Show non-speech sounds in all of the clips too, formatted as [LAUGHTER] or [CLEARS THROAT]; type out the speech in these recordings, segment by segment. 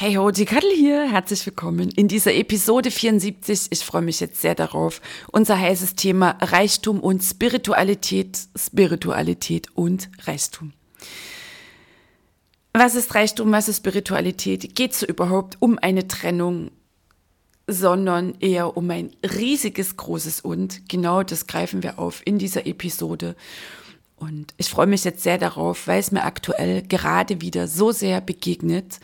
Hey ho, die Kattel hier, herzlich willkommen in dieser Episode 74. Ich freue mich jetzt sehr darauf. Unser heißes Thema Reichtum und Spiritualität, Spiritualität und Reichtum. Was ist Reichtum, was ist Spiritualität? Geht es überhaupt um eine Trennung, sondern eher um ein riesiges, großes Und? Genau das greifen wir auf in dieser Episode. Und ich freue mich jetzt sehr darauf, weil es mir aktuell gerade wieder so sehr begegnet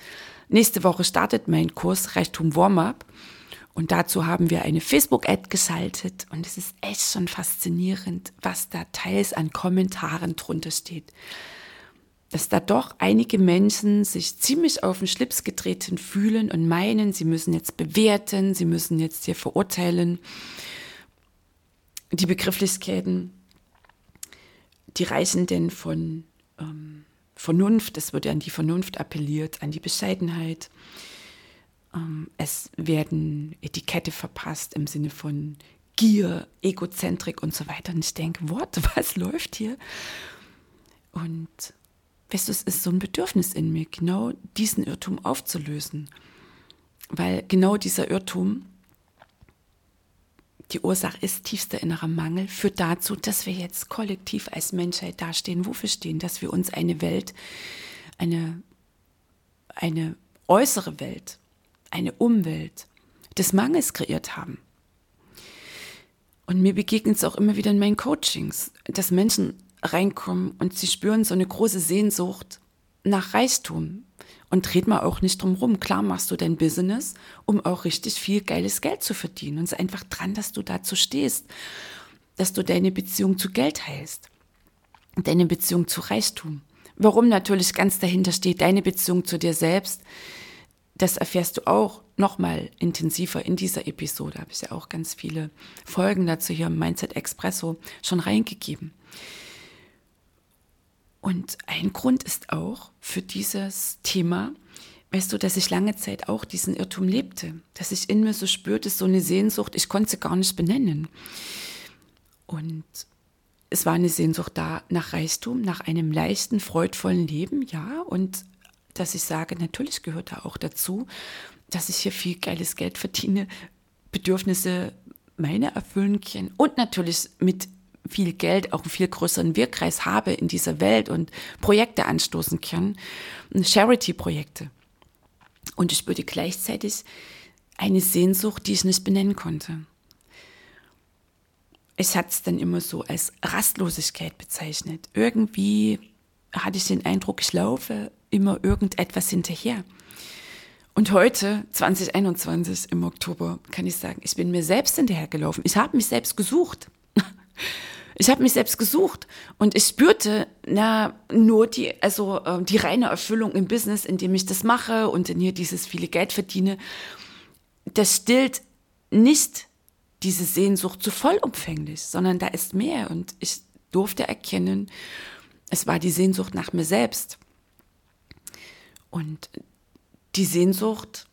Nächste Woche startet mein Kurs Reichtum Warm-up. Und dazu haben wir eine Facebook-Ad geschaltet. Und es ist echt schon faszinierend, was da teils an Kommentaren drunter steht. Dass da doch einige Menschen sich ziemlich auf den Schlips getreten fühlen und meinen, sie müssen jetzt bewerten, sie müssen jetzt hier verurteilen. Die Begrifflichkeiten, die reichen denn von ähm, Vernunft, es wird an die Vernunft appelliert, an die Bescheidenheit. Ähm, es werden Etikette verpasst im Sinne von Gier, Egozentrik und so weiter. Und ich denke, what, [LAUGHS] was läuft hier? Und weißt du, es ist so ein Bedürfnis in mir, genau diesen Irrtum aufzulösen. Weil genau dieser Irrtum die Ursache ist tiefster innerer Mangel, führt dazu, dass wir jetzt kollektiv als Menschheit dastehen, wofür stehen, dass wir uns eine Welt, eine, eine äußere Welt, eine Umwelt des Mangels kreiert haben. Und mir begegnet es auch immer wieder in meinen Coachings, dass Menschen reinkommen und sie spüren so eine große Sehnsucht nach Reichtum, und dreht mal auch nicht drum rum. Klar machst du dein Business, um auch richtig viel geiles Geld zu verdienen. Und es ist einfach dran, dass du dazu stehst, dass du deine Beziehung zu Geld heilst, deine Beziehung zu Reichtum. Warum natürlich ganz dahinter steht, deine Beziehung zu dir selbst, das erfährst du auch nochmal intensiver in dieser Episode. Habe ich ja auch ganz viele Folgen dazu hier im Mindset Expresso schon reingegeben. Und ein Grund ist auch für dieses Thema, weißt du, dass ich lange Zeit auch diesen Irrtum lebte, dass ich in mir so spürte, so eine Sehnsucht, ich konnte sie gar nicht benennen. Und es war eine Sehnsucht da nach Reichtum, nach einem leichten, freudvollen Leben, ja. Und dass ich sage, natürlich gehört da auch dazu, dass ich hier viel geiles Geld verdiene, Bedürfnisse meine erfüllen kann und natürlich mit viel Geld, auch einen viel größeren Wirkkreis habe in dieser Welt und Projekte anstoßen kann, Charity-Projekte. Und ich spürte gleichzeitig eine Sehnsucht, die ich nicht benennen konnte. Ich hatte es dann immer so als Rastlosigkeit bezeichnet. Irgendwie hatte ich den Eindruck, ich laufe immer irgendetwas hinterher. Und heute, 2021 im Oktober, kann ich sagen, ich bin mir selbst hinterhergelaufen. Ich habe mich selbst gesucht. [LAUGHS] Ich habe mich selbst gesucht und ich spürte na nur die also äh, die reine Erfüllung im Business, indem ich das mache und in hier dieses viele Geld verdiene. Das stillt nicht diese Sehnsucht zu vollumfänglich, sondern da ist mehr und ich durfte erkennen, es war die Sehnsucht nach mir selbst. Und die Sehnsucht,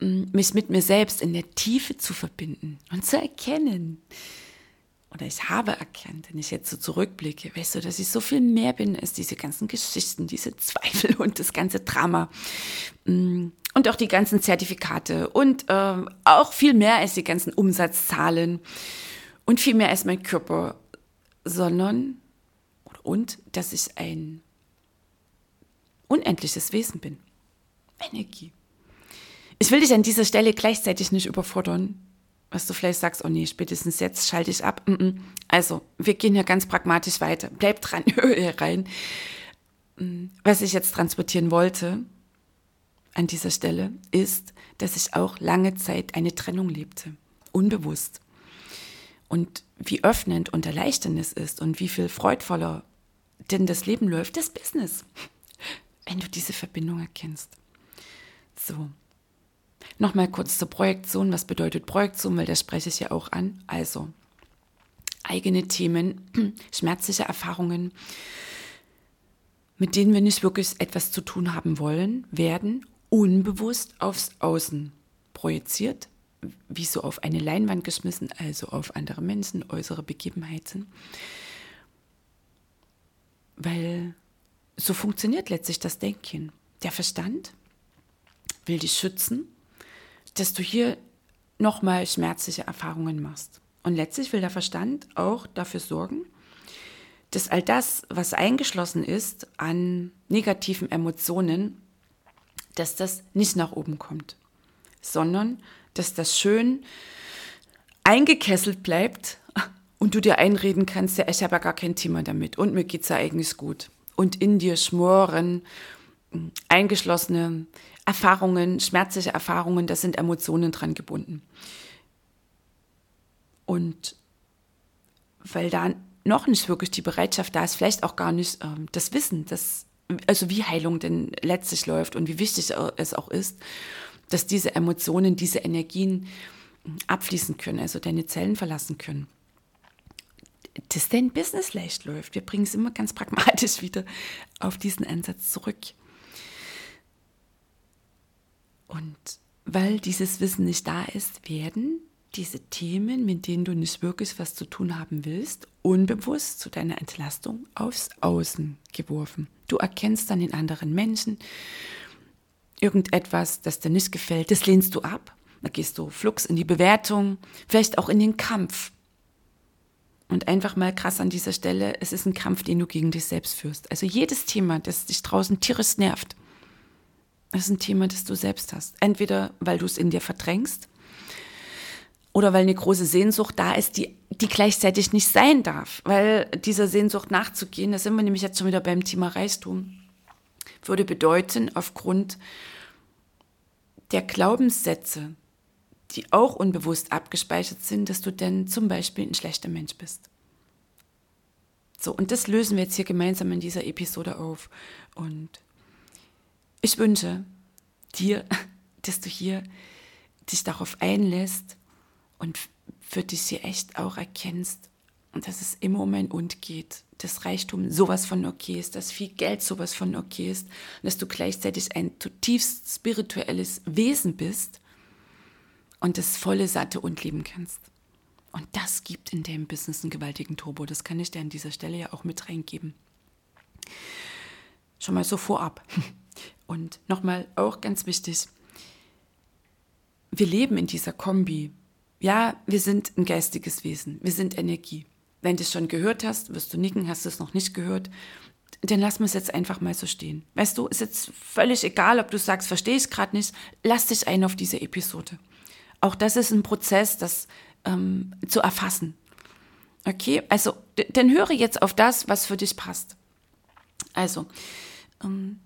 mich mit mir selbst in der Tiefe zu verbinden und zu erkennen, oder ich habe erkannt, wenn ich jetzt so zurückblicke, weißt du, dass ich so viel mehr bin als diese ganzen Geschichten, diese [LAUGHS] Zweifel und das ganze Drama. Mm, und auch die ganzen Zertifikate und äh, auch viel mehr als die ganzen Umsatzzahlen und viel mehr als mein Körper, sondern und dass ich ein unendliches Wesen bin. Energie. Ich will dich an dieser Stelle gleichzeitig nicht überfordern, was du vielleicht sagst, oh nee, spätestens jetzt schalte ich ab. Also, wir gehen hier ganz pragmatisch weiter. Bleib dran, [LAUGHS] hör hier rein. Mm, was ich jetzt transportieren wollte an dieser Stelle ist, dass ich auch lange Zeit eine Trennung lebte. Unbewusst. und wie öffnend und erleichternd es ist und wie viel freudvoller denn das Leben läuft, das Business, [LAUGHS] wenn du diese Verbindung erkennst. So. Nochmal kurz zur Projektion. Was bedeutet Projektion? Weil das spreche ich ja auch an. Also, eigene Themen, [CLEARS THROAT] schmerzliche Erfahrungen, mit denen wir nicht wirklich etwas zu tun haben wollen, werden unbewusst aufs Außen projiziert, wie so auf eine Leinwand geschmissen, also auf andere Menschen, äußere Begebenheiten. Weil so funktioniert letztlich das Denken. Der Verstand will dich schützen, dass du hier nochmal schmerzliche Erfahrungen machst. Und letztlich will der Verstand auch dafür sorgen, dass all das, was eingeschlossen ist an negativen Emotionen, dass das nicht nach oben kommt, sondern dass das schön eingekesselt bleibt [LAUGHS] und du dir einreden kannst, ja, ich habe ja gar kein Thema damit und mir geht es ja eigentlich gut. Und in dir schmoren eingeschlossene Erfahrungen, schmerzliche Erfahrungen, da sind Emotionen dran gebunden. Und weil da noch nicht wirklich die Bereitschaft da ist, vielleicht auch gar nicht ähm, das Wissen, dass, also wie Heilung denn letztlich läuft und wie wichtig es auch ist, dass diese Emotionen, diese Energien abfließen können, also deine Zellen verlassen können. Dass dein Business leicht läuft. Wir bringen es immer ganz pragmatisch [LAUGHS] wieder auf diesen Ansatz zurück. Und weil dieses Wissen nicht da ist, werden diese Themen, mit denen du nicht wirklich was zu tun haben willst, unbewusst zu deiner Entlastung aufs Außen geworfen. Du erkennst dann in anderen Menschen irgendetwas, das dir nicht gefällt, das lehnst du ab. Da gehst du flugs in die Bewertung, vielleicht auch in den Kampf. Und einfach mal krass an dieser Stelle, es ist ein Kampf, den du gegen dich selbst führst. Also jedes Thema, das dich draußen tierisch nervt, das ist ein Thema, das du selbst hast. Entweder weil du es in dir verdrängst oder weil eine große Sehnsucht da ist, die, die gleichzeitig nicht sein darf. Weil dieser Sehnsucht nachzugehen, da sind wir nämlich jetzt schon wieder beim Thema Reichtum, würde bedeuten, aufgrund der Glaubenssätze, die auch unbewusst abgespeichert sind, dass du denn zum Beispiel ein schlechter Mensch bist. So, und das lösen wir jetzt hier gemeinsam in dieser Episode auf. Und ich wünsche dir, [LAUGHS] dass du hier dich darauf einlässt und für dich hier echt auch erkennst, dass es immer um ein Und geht, dass Reichtum sowas von okay ist, dass viel Geld sowas von okay ist, dass du gleichzeitig ein zutiefst spirituelles Wesen bist und das volle, satte Und leben kannst. Und das gibt in deinem Business einen gewaltigen Turbo. Das kann ich dir an dieser Stelle ja auch mit reingeben. Schon mal so vorab. [LAUGHS] Und nochmal auch ganz wichtig, wir leben in dieser Kombi. Ja, wir sind ein geistiges Wesen, wir sind Energie. Wenn du es schon gehört hast, wirst du nicken, hast du es noch nicht gehört, dann lass wir es jetzt einfach mal so stehen. Weißt du, ist jetzt völlig egal, ob du sagst, verstehe ich gerade nicht, lass dich ein auf diese Episode. Auch das ist ein Prozess, das ähm, zu erfassen. Okay, also dann höre jetzt auf das, was für dich passt. Also, ähm,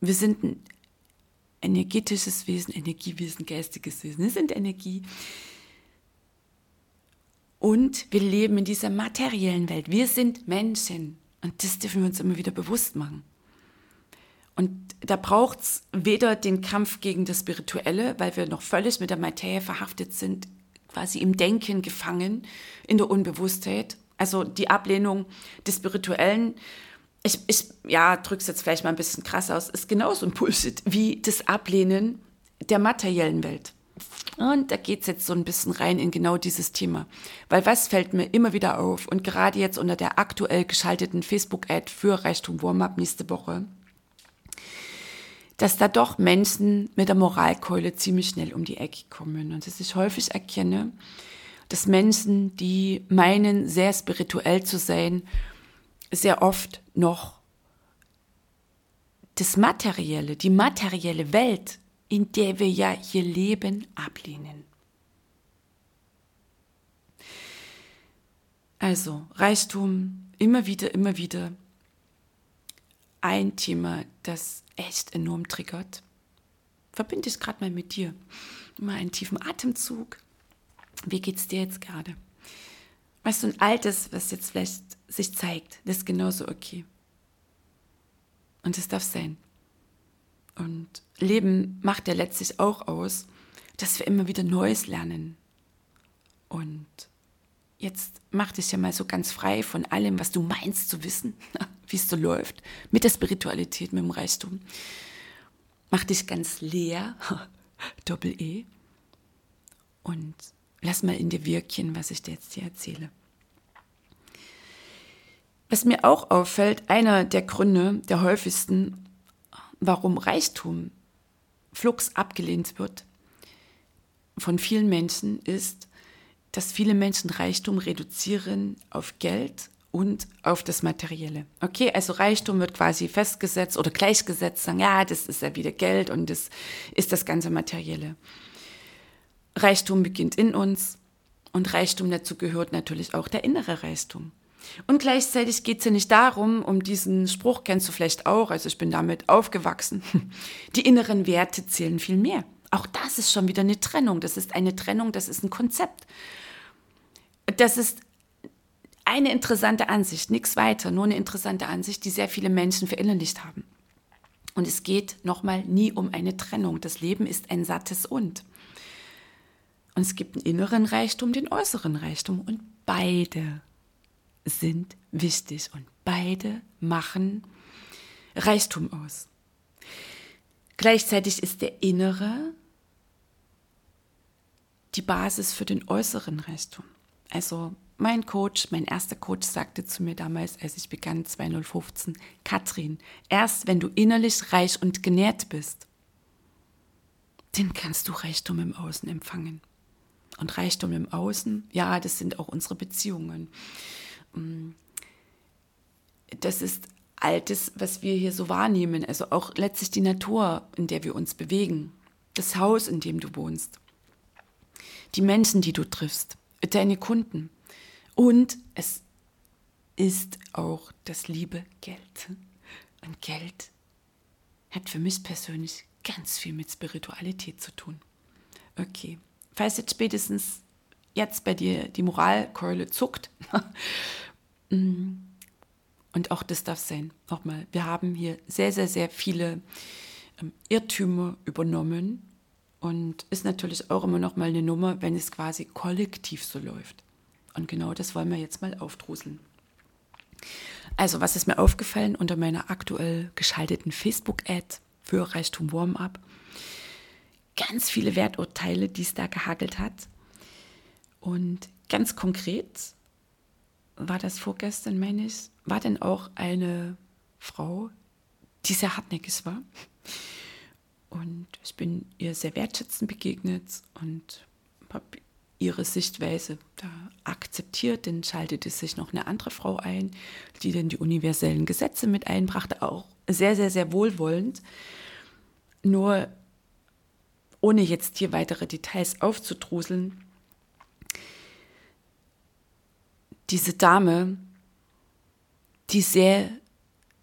wir sind ein energetisches Wesen, Energiewesen, geistiges Wesen. Wir sind Energie. Und wir leben in dieser materiellen Welt. Wir sind Menschen. Und das dürfen wir uns immer wieder bewusst machen. Und da braucht es weder den Kampf gegen das Spirituelle, weil wir noch völlig mit der Materie verhaftet sind, quasi im Denken gefangen, in der Unbewusstheit. Also die Ablehnung des Spirituellen ich, ich ja, drücke es jetzt vielleicht mal ein bisschen krass aus, ist genauso ein Bullshit wie das Ablehnen der materiellen Welt. Und da geht es jetzt so ein bisschen rein in genau dieses Thema. Weil was fällt mir immer wieder auf und gerade jetzt unter der aktuell geschalteten Facebook-Ad für Reichtum Warm-Up nächste Woche, dass da doch Menschen mit der Moralkeule ziemlich schnell um die Ecke kommen. Und dass ich häufig erkenne, dass Menschen, die meinen, sehr spirituell zu sein, sehr oft noch das Materielle, die materielle Welt, in der wir ja hier leben, ablehnen. Also Reichtum, immer wieder, immer wieder ein Thema, das echt enorm triggert. Verbinde ich gerade mal mit dir. Mal einen tiefen Atemzug. Wie geht's dir jetzt gerade? was so ein altes, was jetzt vielleicht sich zeigt, das ist genauso okay. Und es darf sein. Und Leben macht ja letztlich auch aus, dass wir immer wieder Neues lernen. Und jetzt mach dich ja mal so ganz frei von allem, was du meinst zu wissen, [LAUGHS] wie es so läuft, mit der Spiritualität, mit dem Reichtum. Mach dich ganz leer, [LAUGHS] Doppel-E, und lass mal in dir wirken, was ich dir jetzt hier erzähle. Was mir auch auffällt, einer der Gründe, der häufigsten, warum Reichtum flugs abgelehnt wird von vielen Menschen, ist, dass viele Menschen Reichtum reduzieren auf Geld und auf das Materielle. Okay, also Reichtum wird quasi festgesetzt oder gleichgesetzt, sagen, ja, das ist ja wieder Geld und das ist das ganze Materielle. Reichtum beginnt in uns und Reichtum dazu gehört natürlich auch der innere Reichtum. Und gleichzeitig geht es ja nicht darum, um diesen Spruch kennst du vielleicht auch, also ich bin damit aufgewachsen, [LAUGHS] die inneren Werte zählen viel mehr. Auch das ist schon wieder eine Trennung. Das ist eine Trennung, das ist ein Konzept. Das ist eine interessante Ansicht, nichts weiter, nur eine interessante Ansicht, die sehr viele Menschen verinnerlicht haben. Und es geht nochmal nie um eine Trennung. Das Leben ist ein sattes Und. Und es gibt einen inneren Reichtum, den äußeren Reichtum. Und beide sind wichtig und beide machen Reichtum aus. Gleichzeitig ist der innere die Basis für den äußeren Reichtum. Also mein Coach, mein erster Coach sagte zu mir damals, als ich begann 2015, Katrin, erst wenn du innerlich reich und genährt bist, dann kannst du Reichtum im Außen empfangen. Und Reichtum im Außen, ja, das sind auch unsere Beziehungen. Mm. Das ist Altes, was wir hier so wahrnehmen. Also auch letztlich die Natur, in der wir uns bewegen. Das Haus, in dem du wohnst. Die Menschen, die du triffst. Deine Kunden. Und es ist auch das liebe Geld. Und Geld hat für mich persönlich ganz viel mit Spiritualität zu tun. Okay, falls jetzt spätestens jetzt bei dir die Moralkeule zuckt [LAUGHS] Mm. Und auch das darf sein. Nochmal, wir haben hier sehr, sehr, sehr viele ähm, Irrtümer übernommen und ist natürlich auch immer noch mal eine Nummer, wenn es quasi kollektiv so läuft. Und genau das wollen wir jetzt mal aufdruseln. Also, was ist mir aufgefallen unter meiner aktuell geschalteten Facebook-Ad für Reichtum Warm-Up? Ganz viele Werturteile, die es da gehagelt hat. Und ganz konkret war das vorgestern, meine ich, war denn auch eine Frau, die sehr hartnäckig war. Und ich bin ihr sehr wertschätzend begegnet und habe ihre Sichtweise da akzeptiert. Dann schaltete sich noch eine andere Frau ein, die dann die universellen Gesetze mit einbrachte, auch sehr, sehr, sehr wohlwollend. Nur ohne jetzt hier weitere Details aufzudruseln, diese Dame, die sehr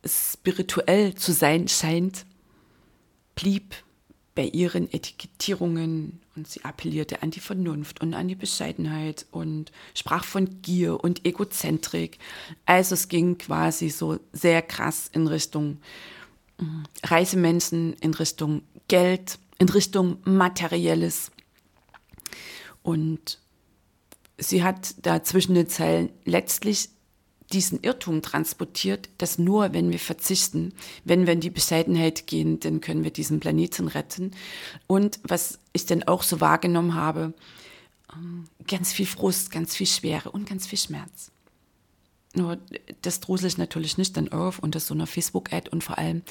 spirituell zu sein scheint, blieb bei ihren Etikettierungen und sie appellierte an die Vernunft und an die Bescheidenheit und sprach von Gier und Egozentrik. Also es ging quasi so sehr krass in Richtung mm, reiche Menschen, in Richtung Geld, in Richtung Materielles. Und sie hat da zwischen den Zeilen letztlich diesen Irrtum transportiert, dass nur wenn wir verzichten, wenn wir in die Bescheidenheit gehen, dann können wir diesen Planeten retten. Und was ich dann auch so wahrgenommen habe, ähm, ganz viel Frust, ganz viel Schwere und ganz viel Schmerz. Nur das drusel ich natürlich nicht dann auf unter so einer Facebook-Ad und vor allem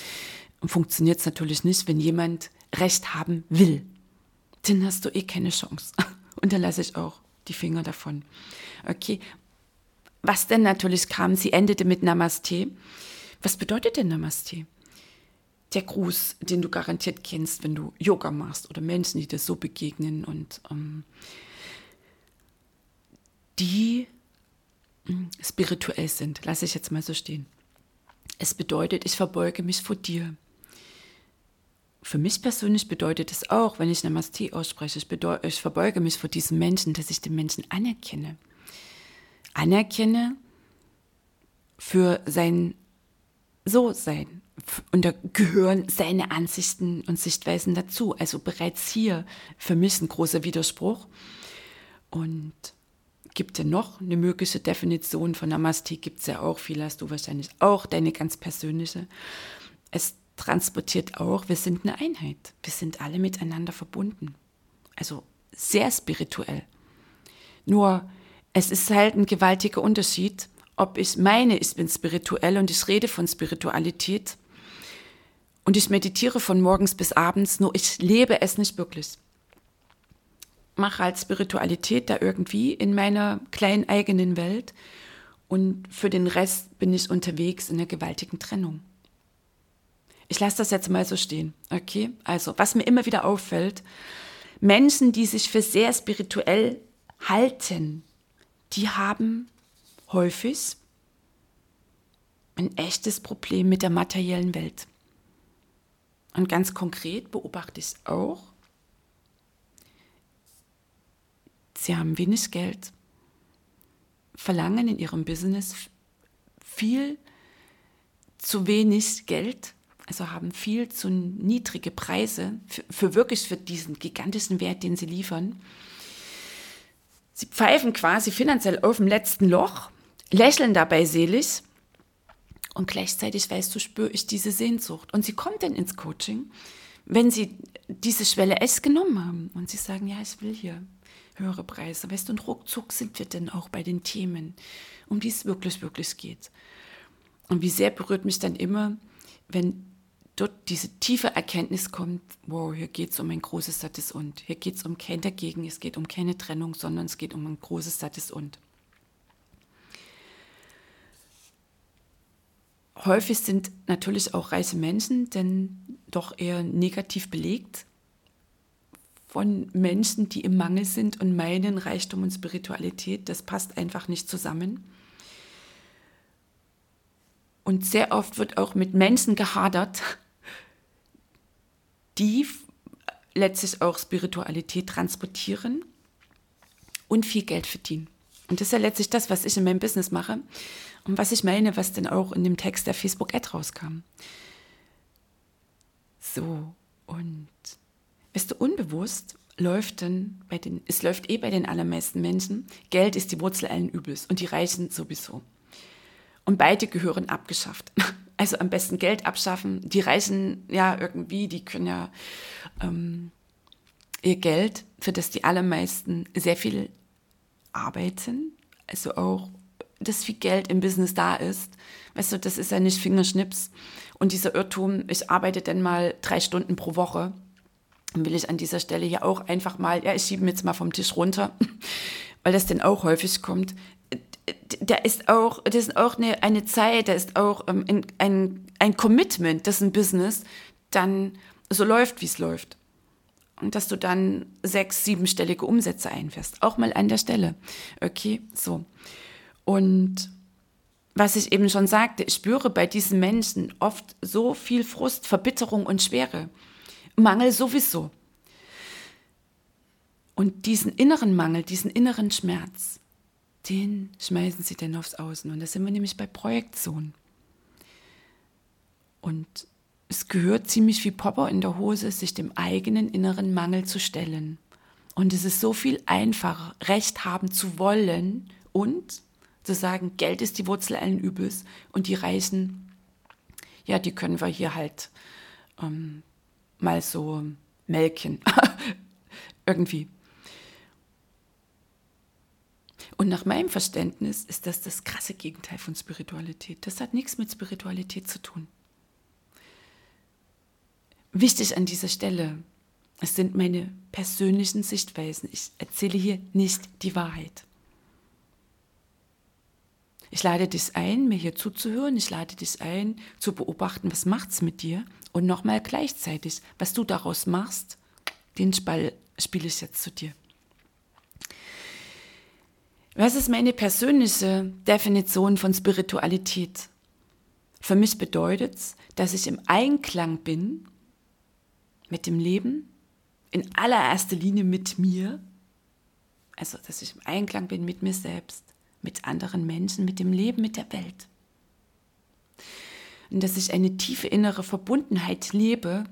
funktioniert es natürlich nicht, wenn jemand Recht haben will. Dann hast du eh keine Chance. [LAUGHS] Und dann lasse ich auch die Finger davon. Okay, was denn natürlich kam, sie endete mit Namaste. Was bedeutet denn Namaste? Der Gruß, den du garantiert kennst, wenn du Yoga machst oder Menschen, die dir so begegnen und ähm, die hm, spirituell sind, lasse ich jetzt mal so stehen. Es bedeutet, ich verbeuge mich vor dir. Für mich persönlich bedeutet es auch, wenn ich Namaste ausspreche, ich, ich verbeuge mich vor diesem Menschen, dass ich den Menschen anerkenne. anerkenne für sein So-Sein. Und da gehören seine Ansichten und Sichtweisen dazu. Also bereits hier für mich ein großer Widerspruch. Und gibt ja noch eine mögliche Definition von Namaste, gibt es ja auch, viel hast du wahrscheinlich auch, deine ganz persönliche. Es transportiert auch, wir sind eine Einheit. Wir sind alle miteinander verbunden. Also sehr spirituell. Nur es ist halt ein gewaltiger Unterschied, ob ich meine, ich bin spirituell und ich rede von Spiritualität und ich meditiere von morgens bis abends, nur ich lebe es nicht wirklich. Mache halt Spiritualität da irgendwie in meiner kleinen eigenen Welt und für den Rest bin ich unterwegs in einer gewaltigen Trennung. Ich lasse das jetzt mal so stehen, okay? Also, was mir immer wieder auffällt, Menschen, die sich für sehr spirituell halten, die haben häufig ein echtes Problem mit der materiellen Welt. Und ganz konkret beobachte ich es auch, sie haben wenig Geld, verlangen in ihrem Business viel zu wenig Geld, also haben viel zu niedrige Preise für, für wirklich für diesen gigantischen Wert, den sie liefern. Sie pfeifen quasi finanziell auf dem letzten Loch, lächeln dabei selig und gleichzeitig, weißt du, spüre ich diese Sehnsucht. Und sie kommt dann ins Coaching, wenn sie diese Schwelle echt genommen haben und sie sagen, ja, ich will hier höhere Preise, weißt du, und ruckzuck sind wir dann auch bei den Themen, um die es wirklich, wirklich geht. Und wie sehr berührt mich dann immer, wenn dort diese tiefe Erkenntnis kommt, wow, hier geht es um ein großes Sattes Und. Hier geht es um kein Dagegen, es geht um keine Trennung, sondern es geht um ein großes Sattes Und. Häufig sind natürlich auch reiche Menschen denn doch eher negativ belegt von Menschen, die im Mangel sind und meinen Reichtum und Spiritualität. Das passt einfach nicht zusammen. Und sehr oft wird auch mit Menschen gehadert, die letztlich auch Spiritualität transportieren und viel Geld verdienen. Und das ist ja letztlich das, was ich in meinem Business mache und was ich meine, was dann auch in dem Text der Facebook-Ad rauskam. So, und bist du unbewusst, läuft dann bei den, es läuft eh bei den allermeisten Menschen, Geld ist die Wurzel allen Übels und die Reichen sowieso. Und beide gehören abgeschafft. [LAUGHS] Also am besten Geld abschaffen. Die Reichen, ja, irgendwie, die können ja ähm, ihr Geld, für das die allermeisten sehr viel arbeiten, also auch, dass viel Geld im Business da ist. Weißt du, das ist ja nicht Fingerschnips. Und dieser Irrtum, ich arbeite dann mal drei Stunden pro Woche, will ich an dieser Stelle ja auch einfach mal, ja, ich schiebe mir jetzt mal vom Tisch runter, [LAUGHS] weil das dann auch häufig kommt da ist auch, das ist auch eine, eine Zeit, da ist auch ähm, ein, ein Commitment, dass ein Business dann so läuft, wie es läuft. Und dass du dann sechs, siebenstellige Umsätze einfährst. Auch mal an der Stelle. Okay, so. Und was ich eben schon sagte, ich spüre bei diesen Menschen oft so viel Frust, Verbitterung und Schwere. Mangel sowieso. Und diesen inneren Mangel, diesen inneren Schmerz, den schmeißen sie dann aufs Außen. Und da sind wir nämlich bei Projektion. Und es gehört ziemlich wie Popper in der Hose, sich dem eigenen inneren Mangel zu stellen. Und es ist so viel einfacher, Recht haben zu wollen und zu sagen, Geld ist die Wurzel allen Übels und die Reichen, ja, die können wir hier halt ähm, mal so melken. [LAUGHS] Irgendwie. Und nach meinem Verständnis ist das das krasse Gegenteil von Spiritualität. Das hat nichts mit Spiritualität zu tun. Wichtig an dieser Stelle, es sind meine persönlichen Sichtweisen. Ich erzähle hier nicht die Wahrheit. Ich lade dich ein, mir hier zuzuhören. Ich lade dich ein, zu beobachten, was macht es mit dir. Und nochmal gleichzeitig, was du daraus machst, den Spall spiele ich jetzt zu dir. Was ist meine persönliche Definition von Spiritualität? Für mich bedeutet es, dass ich im Einklang bin mit dem Leben, in allererster Linie mit mir, also dass ich im Einklang bin mit mir selbst, mit anderen Menschen, mit dem Leben, mit der Welt. Und dass ich eine tiefe innere Verbundenheit lebe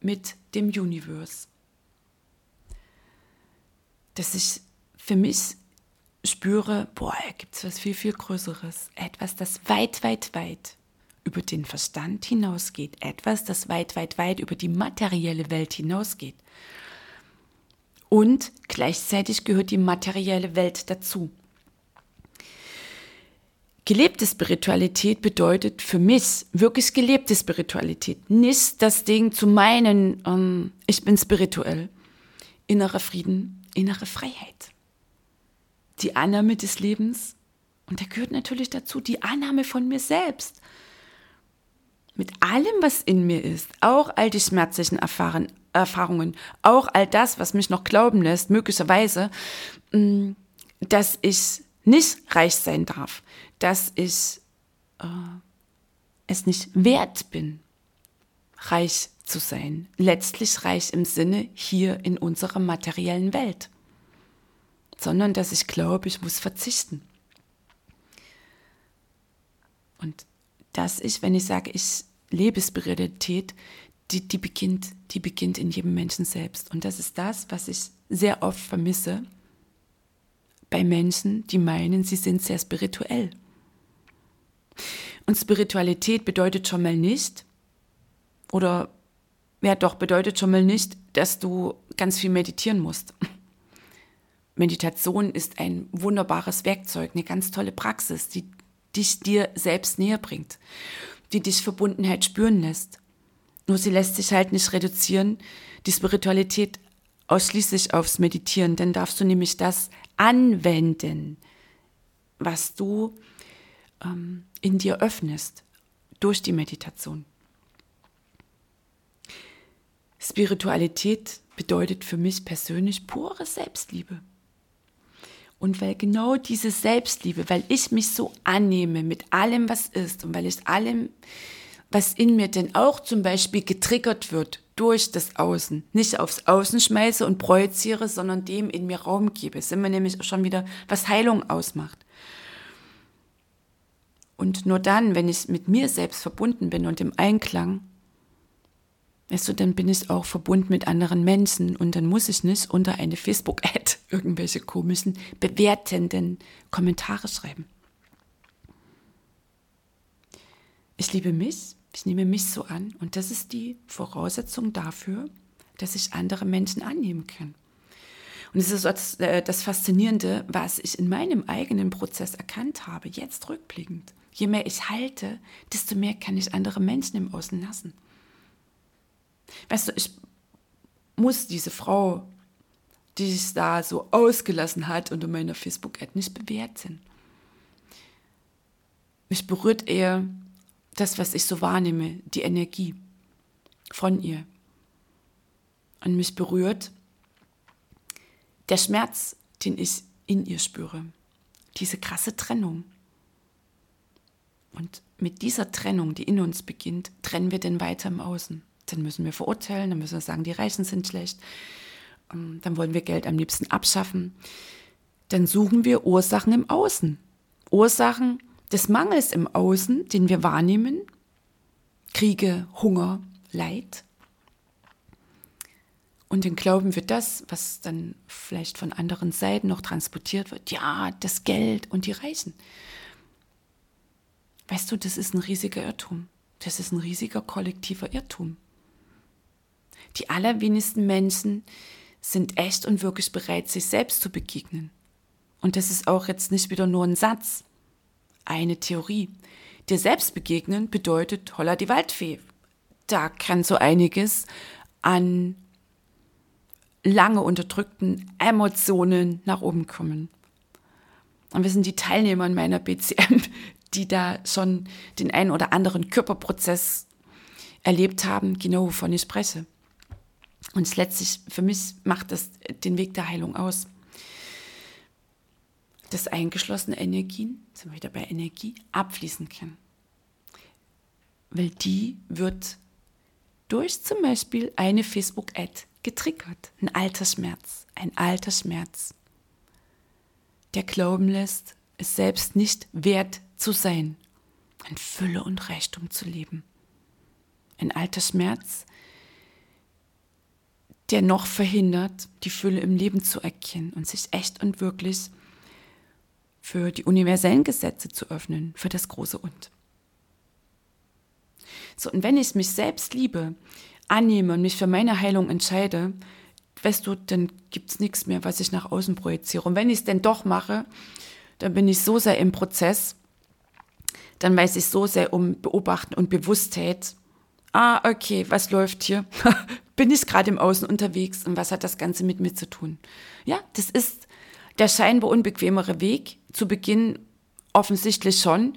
mit dem Universe. Dass ich für mich spüre, boah, gibt es was viel, viel Größeres. Etwas, das weit, weit, weit über den Verstand hinausgeht. Etwas, das weit, weit, weit über die materielle Welt hinausgeht. Und gleichzeitig gehört die materielle Welt dazu. Gelebte Spiritualität bedeutet für mich wirklich gelebte Spiritualität. Nicht das Ding zu meinen, ähm, ich bin spirituell. Innerer Frieden, innere Freiheit. Die Annahme des Lebens. Und da gehört natürlich dazu die Annahme von mir selbst. Mit allem, was in mir ist, auch all die schmerzlichen Erfahren, Erfahrungen, auch all das, was mich noch glauben lässt, möglicherweise, mm, dass ich nicht reich sein darf, dass ich äh, es nicht wert bin, reich zu sein. Letztlich reich im Sinne hier in unserer materiellen Welt. Sondern dass ich glaube, ich muss verzichten. Und dass ich, wenn ich sage, ich lebe Spiritualität, die, die, beginnt, die beginnt in jedem Menschen selbst. Und das ist das, was ich sehr oft vermisse bei Menschen, die meinen, sie sind sehr spirituell. Und Spiritualität bedeutet schon mal nicht, oder ja doch, bedeutet schon mal nicht, dass du ganz viel meditieren musst. Meditation ist ein wunderbares Werkzeug, eine ganz tolle Praxis, die dich dir selbst näher bringt, die dich Verbundenheit spüren lässt. Nur sie lässt sich halt nicht reduzieren, die Spiritualität ausschließlich aufs Meditieren, dann darfst du nämlich das anwenden, was du ähm, in dir öffnest durch die Meditation. Spiritualität bedeutet für mich persönlich pure Selbstliebe. Und weil genau diese Selbstliebe, weil ich mich so annehme mit allem, was ist und weil ich allem, was in mir denn auch zum Beispiel getriggert wird durch das Außen, nicht aufs Außen schmeiße und projiziere, sondern dem in mir Raum gebe, sind wir nämlich schon wieder, was Heilung ausmacht. Und nur dann, wenn ich mit mir selbst verbunden bin und im Einklang, weißt du, dann bin ich auch verbunden mit anderen Menschen und dann muss ich nicht unter eine Facebook-Ad irgendwelche komischen, bewertenden Kommentare schreiben. Ich liebe mich, ich nehme mich so an und das ist die Voraussetzung dafür, dass ich andere Menschen annehmen kann. Und es ist das, äh, das Faszinierende, was ich in meinem eigenen Prozess erkannt habe, jetzt rückblickend. Je mehr ich halte, desto mehr kann ich andere Menschen im Außen lassen. Weißt du, ich muss diese Frau, die sich da so ausgelassen hat unter meiner Facebook-Ad, nicht bewerten. Mich berührt eher das, was ich so wahrnehme, die Energie von ihr. Und mich berührt der Schmerz, den ich in ihr spüre. Diese krasse Trennung. Und mit dieser Trennung, die in uns beginnt, trennen wir den weiter im Außen. Dann müssen wir verurteilen, dann müssen wir sagen, die Reichen sind schlecht. Ähm, dann wollen wir Geld am liebsten abschaffen. Dann suchen wir Ursachen im Außen. Ursachen, des Mangels im Außen, den wir wahrnehmen, Kriege, Hunger, Leid. Und dann glauben wir das, was dann vielleicht von anderen Seiten noch transportiert wird, ja, das Geld und die Reichen. Weißt du, das ist ein riesiger Irrtum. Das ist ein riesiger kollektiver Irrtum. Die allerwenigsten Menschen sind echt und wirklich bereit, sich selbst zu begegnen. Und das ist auch jetzt nicht wieder nur ein Satz eine Theorie. Dir selbst begegnen bedeutet holla die Waldfee. Da kann so einiges an lange unterdrückten Emotionen nach oben kommen. Und wir sind die Teilnehmer in meiner BCM, [LAUGHS] die da schon den einen oder anderen Körperprozess erlebt haben, genau wovon ich spreche. Und letztlich, für mich macht das den Weg der Heilung aus dass eingeschlossene Energien, sind wir wieder bei Energie, abfließen können. Weil die wird durch zum Beispiel eine Facebook-Ad getriggert. Ein alter Schmerz, ein alter Schmerz, der glauben lässt, es selbst nicht wert zu sein, in Fülle und Reichtum zu leben. Ein alter Schmerz, der noch verhindert, die Fülle im Leben zu erkennen und sich echt und wirklich für die universellen Gesetze zu öffnen, für das große Und. So, und wenn ich mich selbst liebe, annehme und mich für meine Heilung entscheide, weißt du, dann gibt es nichts mehr, was ich nach außen projiziere. Und wenn ich es denn doch mache, dann bin ich so sehr im Prozess, dann weiß ich so sehr um Beobachten und Bewusstheit. Ah, okay, was läuft hier? [LAUGHS] bin ich gerade im Außen unterwegs und was hat das Ganze mit mir zu tun? Ja, das ist der scheinbar unbequemere Weg. Zu Beginn offensichtlich schon.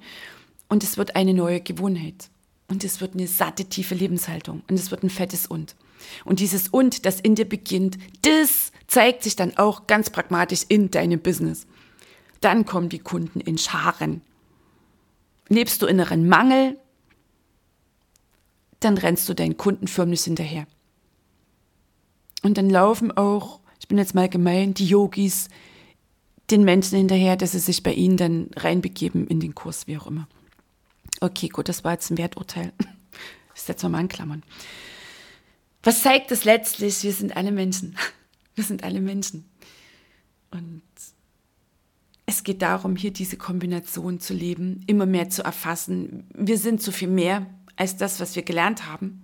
Und es wird eine neue Gewohnheit. Und es wird eine satte, tiefe Lebenshaltung. Und es wird ein fettes Und. Und dieses Und, das in dir beginnt, das zeigt sich dann auch ganz pragmatisch in deinem Business. Dann kommen die Kunden in Scharen. Lebst du inneren Mangel, dann rennst du deinen Kunden förmlich hinterher. Und dann laufen auch, ich bin jetzt mal gemein, die Yogis den Menschen hinterher, dass sie sich bei ihnen dann reinbegeben in den Kurs, wie auch immer. Okay, gut, das war jetzt ein Werturteil. [LAUGHS] Ich setze mal in Klammern. Was zeigt das letztlich? Wir sind alle Menschen. [LAUGHS] Wir sind alle Menschen. Und es geht darum, hier diese Kombination zu leben, immer mehr zu erfassen. Wir sind so viel mehr als das, was wir gelernt haben.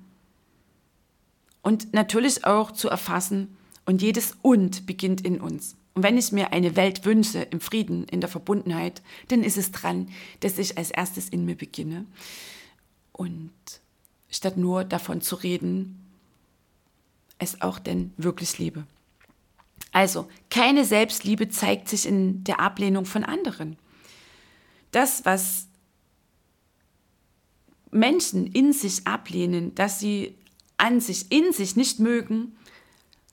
Und natürlich auch zu erfassen, und jedes Und beginnt in uns. Und wenn ich mir eine Welt wünsche, im Frieden, in der Verbundenheit, dann ist es dran, dass ich als erstes in mir beginne. Und statt nur davon zu reden, es auch denn wirklich lebe. Also, keine Selbstliebe zeigt sich in der Ablehnung von anderen. Das, was Menschen in sich ablehnen, dass sie an sich, in sich nicht mögen,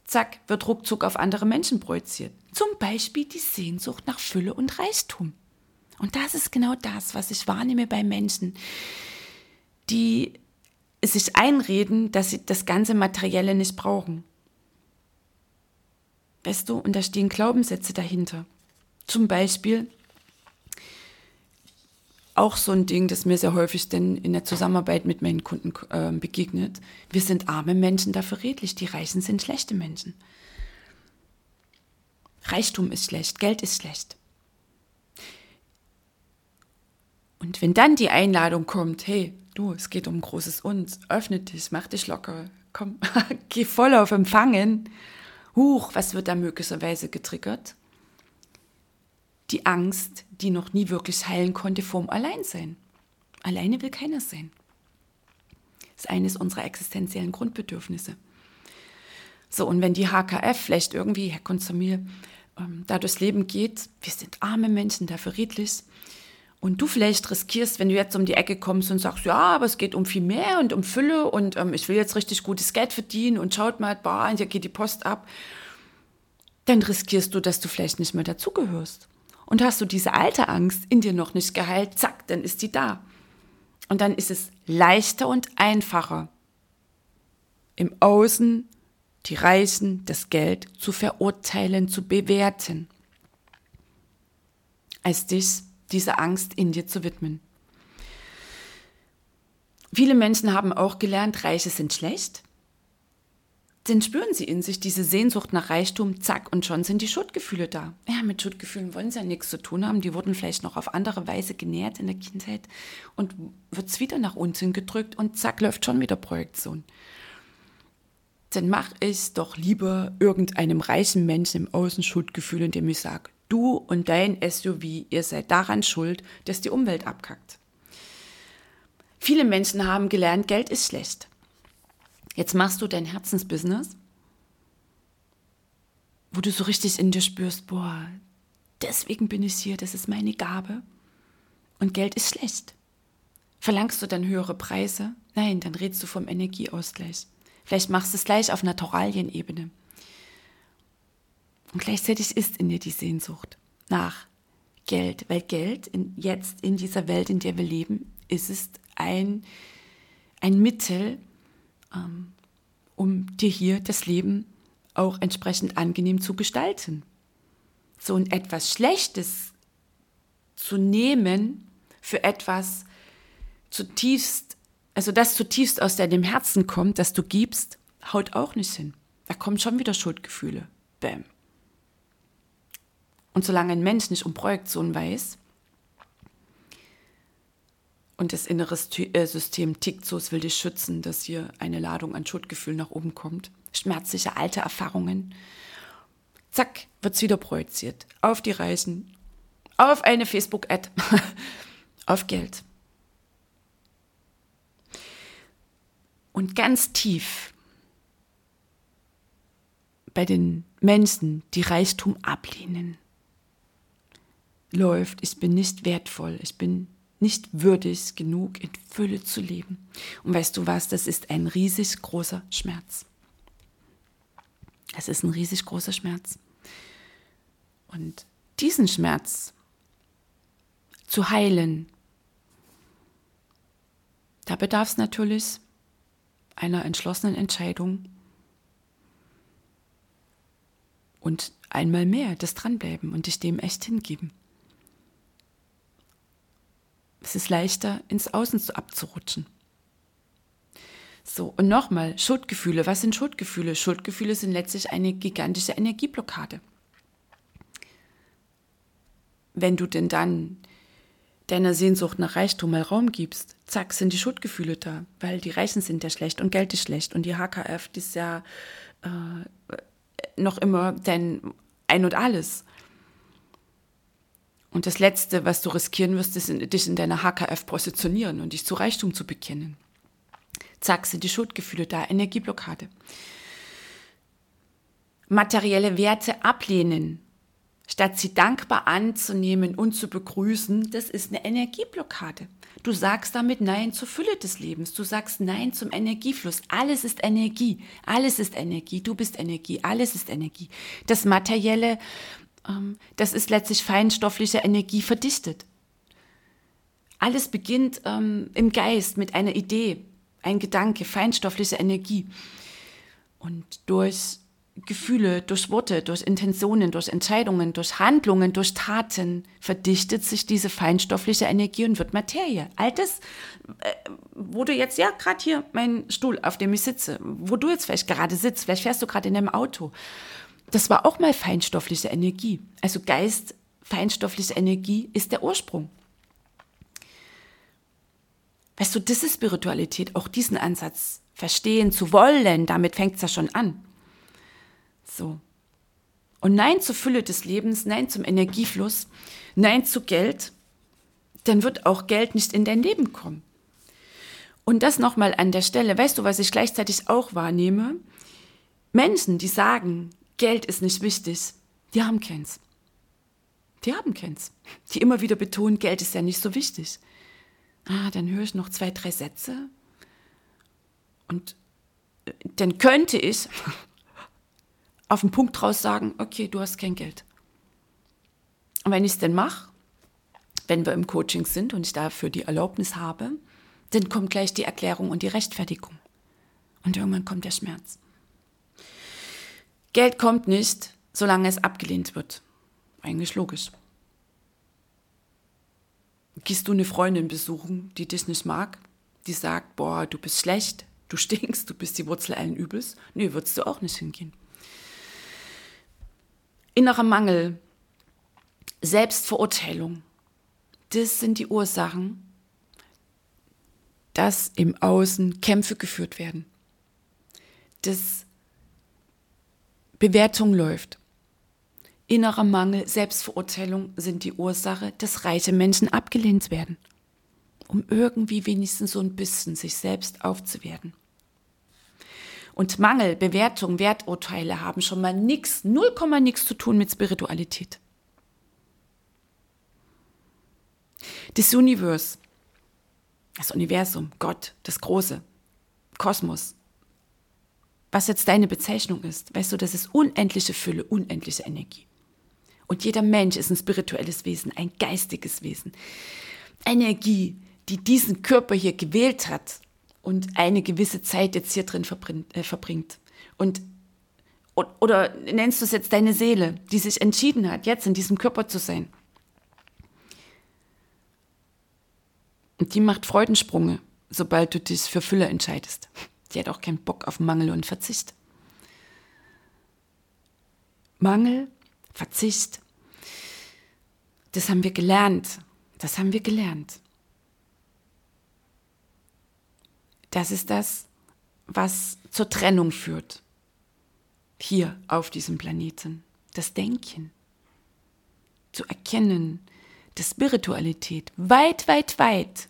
zack, wird ruckzuck auf andere Menschen projiziert. Zum Beispiel die Sehnsucht nach Fülle und Reichtum. Und das ist genau das, was ich wahrnehme bei Menschen, die sich einreden, dass sie das ganze Materielle nicht brauchen. Weißt du, und da stehen Glaubenssätze dahinter. Zum Beispiel auch so ein Ding, das mir sehr häufig denn in der Zusammenarbeit mit meinen Kunden äh, begegnet. Wir sind arme Menschen, dafür redlich. Die Reichen sind schlechte Menschen. Reichtum ist schlecht, Geld ist schlecht. Und wenn dann die Einladung kommt, hey, du, es geht um großes Und, öffne dich, mach dich locker, komm, [LAUGHS] geh voll auf Empfangen. Huch, was wird da möglicherweise getriggert? Die Angst, die noch nie wirklich heilen konnte vorm Alleinsein. Alleine will keiner sein. Das ist eines unserer existenziellen Grundbedürfnisse. So, und wenn die HKF vielleicht irgendwie, Herkunft zu mir, ähm, da durchs Leben geht, wir sind arme Menschen, dafür redlich, und du vielleicht riskierst, wenn du jetzt um die Ecke kommst und sagst, ja, aber es geht um viel mehr und um Fülle und ähm, ich will jetzt richtig gutes Geld verdienen und schaut mal, bah, hier geht die Post ab, dann riskierst du, dass du vielleicht nicht mehr dazugehörst. Und hast du diese alte Angst in dir noch nicht geheilt, zack, dann ist die da. Und dann ist es leichter und einfacher, im Außen die Reichen, das Geld zu verurteilen, zu bewerten, als dich dieser Angst in dir zu widmen. Viele Menschen haben auch gelernt, Reiche sind schlecht. Dann spüren sie in sich diese Sehnsucht nach Reichtum, zack, und schon sind die Schuldgefühle da. Ja, mit Schuldgefühlen wollen sie ja nichts zu tun haben. Die wurden vielleicht noch auf andere Weise genährt in der Kindheit und wird es wieder nach unten gedrückt und zack, läuft schon wieder Projektion dann mache ich doch lieber irgendeinem reichen Menschen im Außen Schuldgefühl, indem ich sage, du und dein SUV, ihr seid daran schuld, dass die Umwelt abkackt. Viele Menschen haben gelernt, Geld ist schlecht. Jetzt machst du dein Herzensbusiness, wo du so richtig in dir spürst, boah, deswegen bin ich hier, das ist meine Gabe. Und Geld ist schlecht. Verlangst du dann höhere Preise? Nein, dann redest du vom Energieausgleich. Vielleicht machst du es gleich auf Naturalienebene. Und gleichzeitig ist in dir die Sehnsucht nach Geld, weil Geld in, jetzt in dieser Welt, in der wir leben, ist es ein, ein Mittel, um dir hier das Leben auch entsprechend angenehm zu gestalten. So und etwas Schlechtes zu nehmen für etwas zutiefst, also das zutiefst aus deinem Herzen kommt, das du gibst, haut auch nicht hin. Da kommen schon wieder Schuldgefühle. Bäm. Und solange ein Mensch nicht um Projektion weiß und das innere äh, System tickt so, es will dich schützen, dass hier eine Ladung an Schuldgefühl nach oben kommt, schmerzliche alte Erfahrungen, zack, wird es wieder projiziert. Auf die Reisen, auf eine Facebook-Ad, [LAUGHS] auf Geld. Und ganz tief bei den Menschen, die Reichtum ablehnen, läuft, ich bin nicht wertvoll, ich bin nicht würdig genug, in Fülle zu leben. Und weißt du was, das ist ein riesig großer Schmerz. Es ist ein riesig großer Schmerz. Und diesen Schmerz zu heilen, da bedarf es natürlich einer entschlossenen Entscheidung und einmal mehr das Dranbleiben und dich dem echt hingeben. Es ist leichter, ins Außen zu abzurutschen. So, und nochmal, Schuldgefühle. Was sind Schuldgefühle? Schuldgefühle sind letztlich eine gigantische Energieblockade. Wenn du denn dann deiner Sehnsucht nach Reichtum mal Raum gibst, zack, sind die Schuldgefühle da, weil die Reichen sind ja schlecht und Geld ist schlecht und die HKF ist ja äh, noch immer dein Ein und Alles. Und das Letzte, was du riskieren wirst, ist, dich in deiner HKF positionieren und dich zu Reichtum zu bekennen. Zack, sind die Schuldgefühle da, Energieblockade. Materielle Werte ablehnen, statt sie dankbar anzunehmen und zu begrüßen, das ist eine Energieblockade. Du sagst damit Nein zur Fülle des Lebens. Du sagst Nein zum Energiefluss. Alles ist Energie. Alles ist Energie. Du bist Energie. Alles ist Energie. Das Materielle, das ist letztlich feinstoffliche Energie verdichtet. Alles beginnt ähm, im Geist mit einer Idee, ein Gedanke, feinstoffliche Energie. Und durch Gefühle, durch Worte, durch Intentionen, durch Entscheidungen, durch Handlungen, durch Taten verdichtet sich diese feinstoffliche Energie und wird Materie. Altes, äh, wo du jetzt, ja, gerade hier mein Stuhl, auf dem ich sitze, wo du jetzt vielleicht gerade sitzt, vielleicht fährst du gerade in einem Auto. Das war auch mal feinstoffliche Energie. Also Geist, feinstoffliche Energie ist der Ursprung. Weißt du, das ist Spiritualität, auch diesen Ansatz verstehen zu wollen, damit fängt es ja schon an. So. Und Nein zur Fülle des Lebens, Nein zum Energiefluss, Nein zu Geld, dann wird auch Geld nicht in dein Leben kommen. Und das nochmal an der Stelle, weißt du, was ich gleichzeitig auch wahrnehme? Menschen, die sagen, Geld ist nicht wichtig, die haben keins. Die haben keins. Die immer wieder betonen, Geld ist ja nicht so wichtig. Ah, dann höre ich noch zwei, drei Sätze und äh, dann könnte ich, [LAUGHS] auf den Punkt raus sagen, okay, du hast kein Geld. Und wenn ich es denn mache, wenn wir im Coaching sind und ich dafür die Erlaubnis habe, dann kommt gleich die Erklärung und die Rechtfertigung. Und irgendwann kommt der Schmerz. Geld kommt nicht, solange es abgelehnt wird. Eigentlich logisch. Gehst du eine Freundin besuchen, die dich nicht mag, die sagt, boah, du bist schlecht, du stinkst, du bist die Wurzel allen Übels? Nee, würdest du auch nicht hingehen innerer Mangel, Selbstverurteilung. Das sind die Ursachen, dass im Außen Kämpfe geführt werden, dass Bewertung läuft. Innerer Mangel, Selbstverurteilung sind die Ursache, dass reiche Menschen abgelehnt werden, um irgendwie wenigstens so ein bisschen sich selbst aufzuwerten. Und Mangel, Bewertung, Werturteile haben schon mal nichts, 0, nix zu tun mit Spiritualität. Das Universe, das Universum, Gott, das Große, Kosmos, was jetzt deine Bezeichnung ist, weißt du, das ist unendliche Fülle, unendliche Energie. Und jeder Mensch ist ein spirituelles Wesen, ein geistiges Wesen. Energie, die diesen Körper hier gewählt hat, und eine gewisse Zeit jetzt hier drin äh, verbringt. Und oder nennst du es jetzt deine Seele, die sich entschieden hat, jetzt in diesem Körper zu sein? Und die macht Freudensprünge, sobald du dich für Fülle entscheidest. Die hat auch keinen Bock auf Mangel und Verzicht. Mangel, Verzicht, das haben wir gelernt. Das haben wir gelernt. Das ist das, was zur Trennung führt. Hier auf diesem Planeten. Das Denken. Zu erkennen, dass Spiritualität weit, weit, weit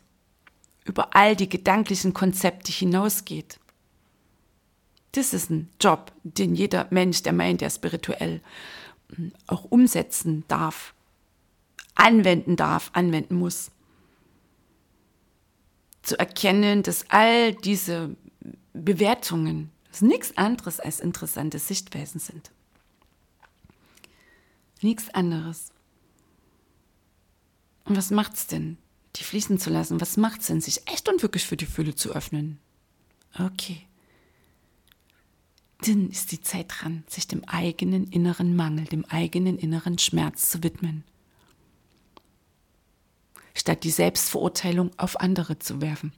über all die gedanklichen Konzepte hinausgeht. Das ist ein Job, den jeder Mensch, der meint, er spirituell hm, auch umsetzen darf, anwenden darf, anwenden muss. Zu erkennen, dass all diese Bewertungen nichts anderes als interessante Sichtweisen sind. Nichts anderes. Und was macht's denn, die fließen zu lassen? Was macht's denn, sich echt und wirklich für die Fülle zu öffnen? Okay. Dann ist die Zeit dran, sich dem eigenen inneren Mangel, dem eigenen inneren Schmerz zu widmen. Statt die Selbstverurteilung auf andere zu werfen.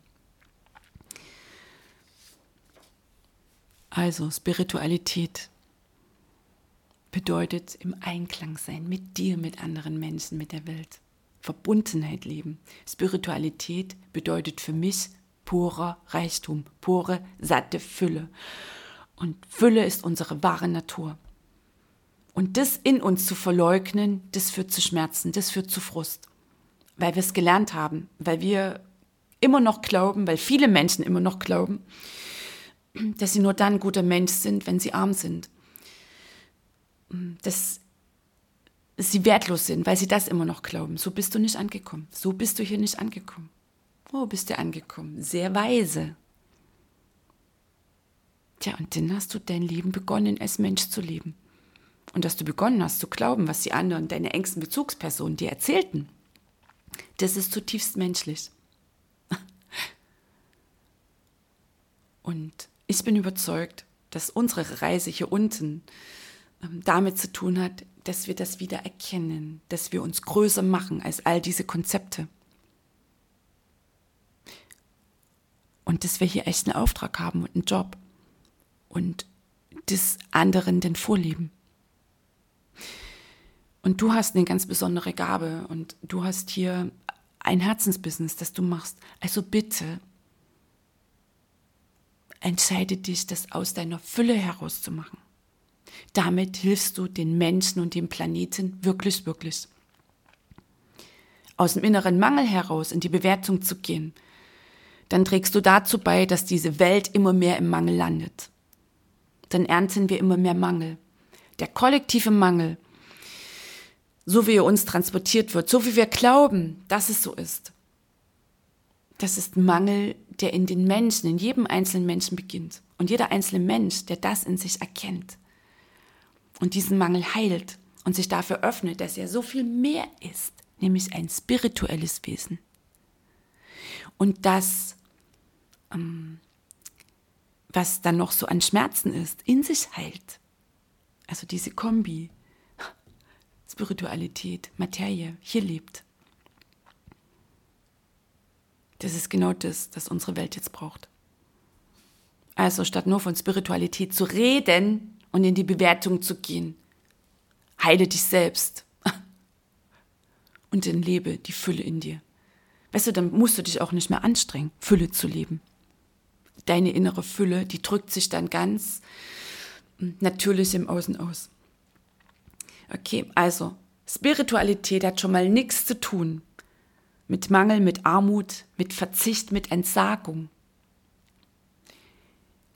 Also Spiritualität bedeutet im Einklang sein mit dir, mit anderen Menschen, mit der Welt. Verbundenheit leben. Spiritualität bedeutet für mich purer Reichtum, pure, satte Fülle. Und Fülle ist unsere wahre Natur. Und das in uns zu verleugnen, das führt zu Schmerzen, das führt zu Frust. Weil wir es gelernt haben, weil wir immer noch glauben, weil viele Menschen immer noch glauben, dass sie nur dann ein guter Mensch sind, wenn sie arm sind. Dass sie wertlos sind, weil sie das immer noch glauben. So bist du nicht angekommen. So bist du hier nicht angekommen. Wo bist du angekommen? Sehr weise. Tja, und dann hast du dein Leben begonnen, als Mensch zu leben. Und dass du begonnen hast zu glauben, was die anderen, deine engsten Bezugspersonen dir erzählten, das ist zutiefst menschlich. [LAUGHS] Und ich bin überzeugt, dass unsere Reise hier unten ähm, damit zu tun hat, dass wir das wieder erkennen, dass wir uns größer machen als all diese Konzepte. Und dass wir hier echt einen Auftrag haben und einen Job und des anderen den vorleben. Und du hast eine ganz besondere Gabe und du hast hier ein Herzensbusiness, das du machst. Also bitte entscheide dich, das aus deiner Fülle herauszumachen. Damit hilfst du den Menschen und dem Planeten wirklich, wirklich. Aus dem inneren Mangel heraus in die Bewertung zu gehen, dann trägst du dazu bei, dass diese Welt immer mehr im Mangel landet dann ernten wir immer mehr Mangel. Der kollektive Mangel, so wie er uns transportiert wird, so wie wir glauben, dass es so ist, das ist Mangel, der in den Menschen, in jedem einzelnen Menschen beginnt. Und jeder einzelne Mensch, der das in sich erkennt und diesen Mangel heilt und sich dafür öffnet, dass er so viel mehr ist, nämlich ein spirituelles Wesen. Und das ähm, was dann noch so an Schmerzen ist, in sich heilt. Also diese Kombi, Spiritualität, Materie, hier lebt. Das ist genau das, das unsere Welt jetzt braucht. Also statt nur von Spiritualität zu reden und in die Bewertung zu gehen, heile dich selbst [LAUGHS] und dann lebe die Fülle in dir. Weißt du, dann musst du dich auch nicht mehr anstrengen, Fülle zu leben deine innere Fülle, die drückt sich dann ganz natürlich im Außen aus. Okay, also Spiritualität hat schon mal nichts zu tun mit Mangel, mit Armut, mit Verzicht, mit Entsagung.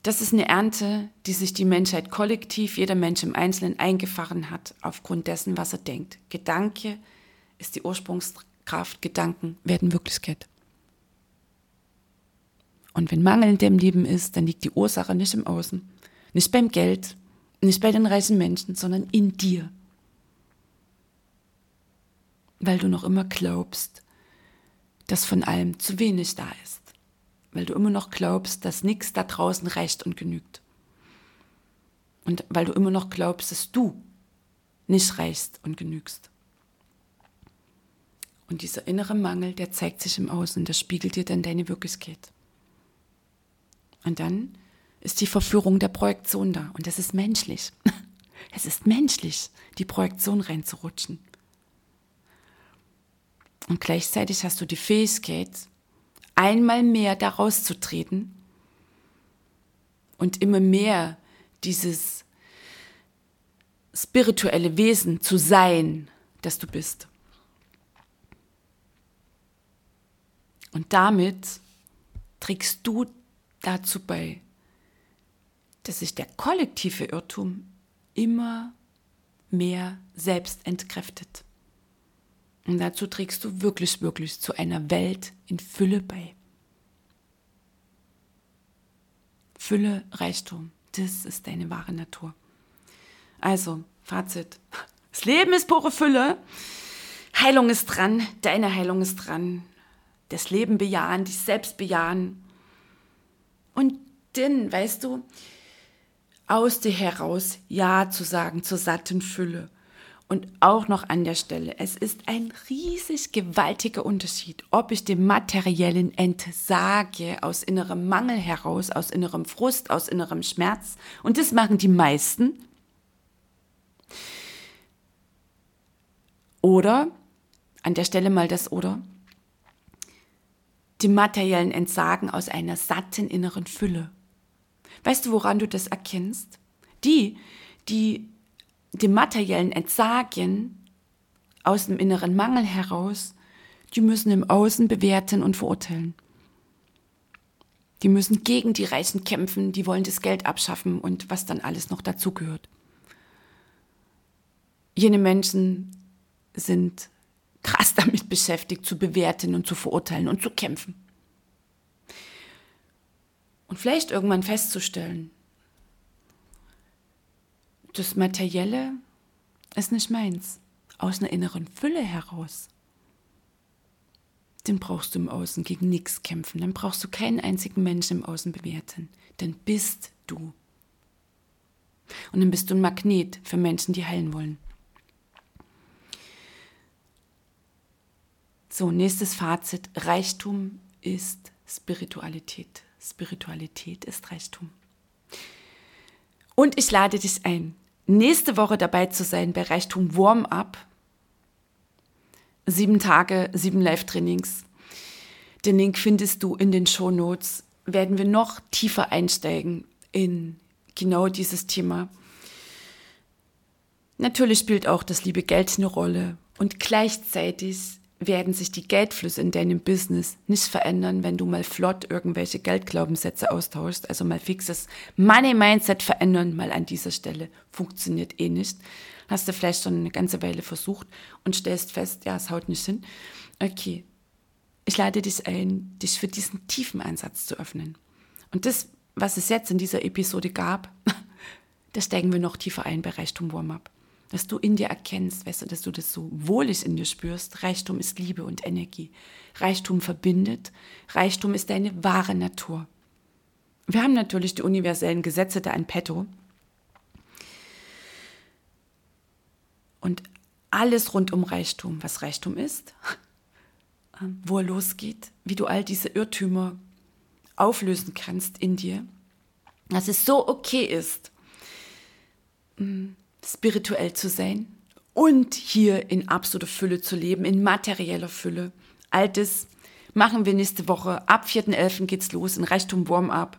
Das ist eine Ernte, die sich die Menschheit kollektiv, jeder Mensch im Einzelnen eingefahren hat, aufgrund dessen, was er denkt. Gedanke ist die Ursprungskraft, Gedanken werden Wirklichkeit. Und wenn Mangel in dem Leben ist, dann liegt die Ursache nicht im Außen, nicht beim Geld, nicht bei den reichen Menschen, sondern in dir. Weil du noch immer glaubst, dass von allem zu wenig da ist. Weil du immer noch glaubst, dass nichts da draußen reicht und genügt. Und weil du immer noch glaubst, dass du nicht reichst und genügst. Und dieser innere Mangel, der zeigt sich im Außen, das spiegelt dir dann deine Wirklichkeit. Und dann ist die Verführung der Projektion da. Und das ist menschlich. [LAUGHS] Es ist menschlich, die Projektion reinzurutschen. Und gleichzeitig hast du die Fähigkeit, einmal mehr daraus zu treten und immer mehr dieses spirituelle Wesen zu sein, das du bist. Und damit trägst du dazu bei, dass sich der kollektive Irrtum immer mehr selbst entkräftet. Und dazu trägst du wirklich, wirklich zu einer Welt in Fülle bei. Fülle, Reichtum, das ist deine wahre Natur. Also, Fazit. Das Leben ist pure Fülle. Heilung ist dran, deine Heilung ist dran. Das Leben bejahen, dich selbst bejahen. Und dann, weißt du, aus dir heraus Ja zu sagen zur satten Fülle. Und auch noch an der Stelle, es ist ein riesig gewaltiger Unterschied, ob ich dem materiellen entsage aus innerem Mangel heraus, aus innerem Frust, aus innerem Schmerz. Und das machen die meisten. Oder, an der Stelle mal das oder, dem materiellen Entsagen aus einer satten inneren Fülle. Weißt du, woran du das erkennst? Die, die dem materiellen Entsagen aus dem inneren Mangel heraus, die müssen im Außen bewerten und verurteilen. Die müssen gegen die Reichen kämpfen, die wollen das Geld abschaffen und was dann alles noch dazugehört. Jene Menschen sind krass damit beschäftigt, zu bewerten und zu verurteilen und zu kämpfen. Und vielleicht irgendwann festzustellen, das Materielle ist nicht meins. Aus einer inneren Fülle heraus. Den brauchst du im Außen gegen nichts kämpfen. Dann brauchst du keinen einzigen Menschen im Außen bewerten. Dann bist du. Und dann bist du ein Magnet für Menschen, die heilen wollen. So, nächstes Fazit. Reichtum ist Spiritualität. Spiritualität ist Reichtum. Und ich lade dich ein, nächste Woche dabei zu sein bei Reichtum Warm-up. Sieben Tage, sieben Live-Trainings. Den Link findest du in den Show Notes. Werden wir noch tiefer einsteigen in genau dieses Thema. Natürlich spielt auch das liebe Geld eine Rolle und gleichzeitig werden sich die Geldflüsse in deinem Business nicht verändern, wenn du mal flott irgendwelche Geldglaubenssätze austauschst. Also mal fixes Money-Mindset verändern, mal an dieser Stelle. Funktioniert eh nicht. Hast du vielleicht schon eine ganze Weile versucht und stellst fest, ja, es haut nicht hin. Okay. Ich lade dich ein, dich für diesen tiefen Ansatz zu öffnen. Und das, was es jetzt in dieser Episode gab, [LAUGHS] da steigen wir noch tiefer ein bei Reichtum Warm-Up dass du in dir erkennst, weißt du, dass du das so wohlig in dir spürst. Reichtum ist Liebe und Energie. Reichtum verbindet. Reichtum ist deine wahre Natur. Wir haben natürlich die universellen Gesetze da in petto. Und alles rund um Reichtum, was Reichtum ist, [LAUGHS] wo er losgeht, wie du all diese Irrtümer auflösen kannst in dir, dass es so okay ist, mm, spirituell zu sein und hier in absoluter Fülle zu leben, in materieller Fülle. All das machen wir nächste Woche. Ab 4.11. geht's los in Reichtum Warm-up.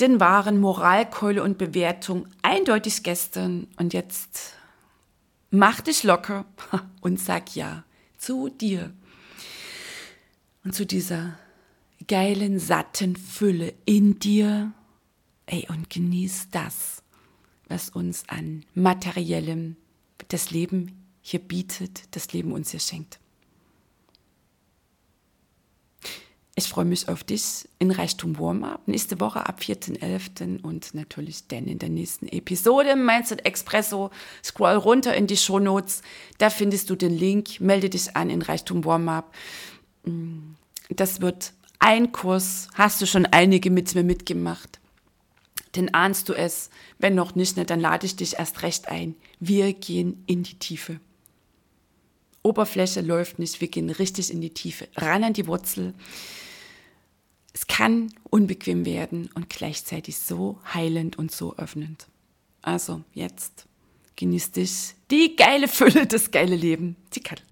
Denn waren Moralkeule und Bewertung eindeutig gestern und jetzt mach dich locker [LAUGHS] und sag ja zu dir und zu dieser geilen, satten Fülle in dir. Ey, und genieß das was uns an materiellem das Leben hier bietet, das Leben uns hier schenkt. Ich freue mich auf dich in Reichtum Warm-Up nächste Woche ab 4.11. und natürlich dann in der nächsten Episode Mindset Expresso. Scroll runter in die Show Notes, da findest du den Link, melde dich an in Reichtum Warm-Up. Das wird ein Kurs, hast du schon einige mit mir mitgemacht. Denn ahnst du es? Wenn noch nicht, ne, dann lade ich dich erst recht ein. Wir gehen in die Tiefe. Oberfläche läuft nicht, wir gehen richtig in die Tiefe, ran an die Wurzel. Es kann unbequem werden und gleichzeitig so heilend und so öffnend. Also jetzt genießt dich die geile Fülle, das geile Leben. Die Kattel.